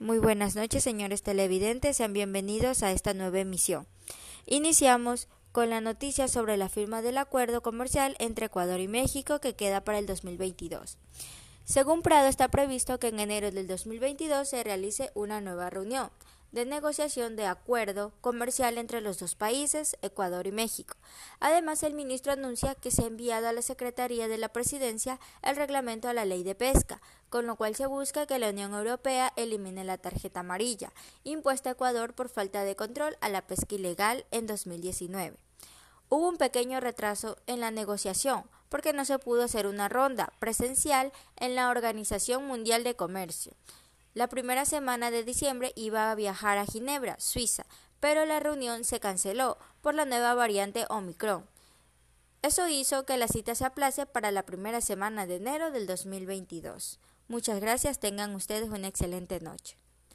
Muy buenas noches, señores televidentes, sean bienvenidos a esta nueva emisión. Iniciamos con la noticia sobre la firma del acuerdo comercial entre Ecuador y México que queda para el 2022. Según Prado, está previsto que en enero del 2022 se realice una nueva reunión de negociación de acuerdo comercial entre los dos países, Ecuador y México. Además, el ministro anuncia que se ha enviado a la Secretaría de la Presidencia el reglamento a la ley de pesca, con lo cual se busca que la Unión Europea elimine la tarjeta amarilla, impuesta a Ecuador por falta de control a la pesca ilegal en 2019. Hubo un pequeño retraso en la negociación porque no se pudo hacer una ronda presencial en la Organización Mundial de Comercio. La primera semana de diciembre iba a viajar a Ginebra, Suiza, pero la reunión se canceló por la nueva variante Omicron. Eso hizo que la cita se aplace para la primera semana de enero del 2022. Muchas gracias, tengan ustedes una excelente noche.